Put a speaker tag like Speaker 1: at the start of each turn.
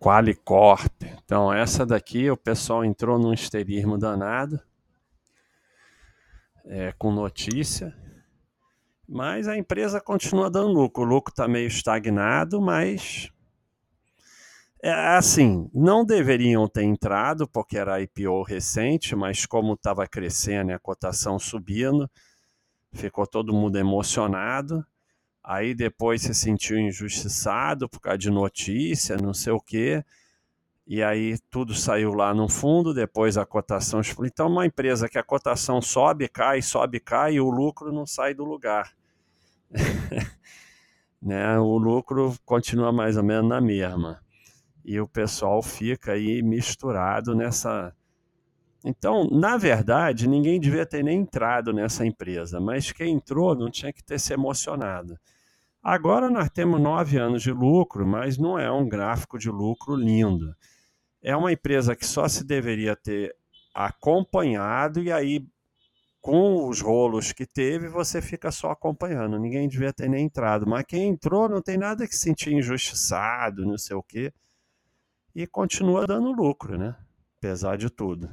Speaker 1: Qualicorp. Então, essa daqui o pessoal entrou num histerismo danado, é, com notícia, mas a empresa continua dando lucro. O lucro está meio estagnado, mas é assim, não deveriam ter entrado porque era IPO recente, mas como estava crescendo e a cotação subindo, ficou todo mundo emocionado. Aí depois se sentiu injustiçado por causa de notícia, não sei o quê. E aí tudo saiu lá no fundo, depois a cotação. Então, uma empresa que a cotação sobe, cai, sobe, cai, e o lucro não sai do lugar. né? O lucro continua mais ou menos na mesma. E o pessoal fica aí misturado nessa. Então, na verdade, ninguém devia ter nem entrado nessa empresa, mas quem entrou não tinha que ter se emocionado. Agora nós temos nove anos de lucro, mas não é um gráfico de lucro lindo. É uma empresa que só se deveria ter acompanhado e aí com os rolos que teve, você fica só acompanhando. Ninguém devia ter nem entrado. Mas quem entrou não tem nada que se sentir injustiçado, não sei o quê. E continua dando lucro, né? Apesar de tudo.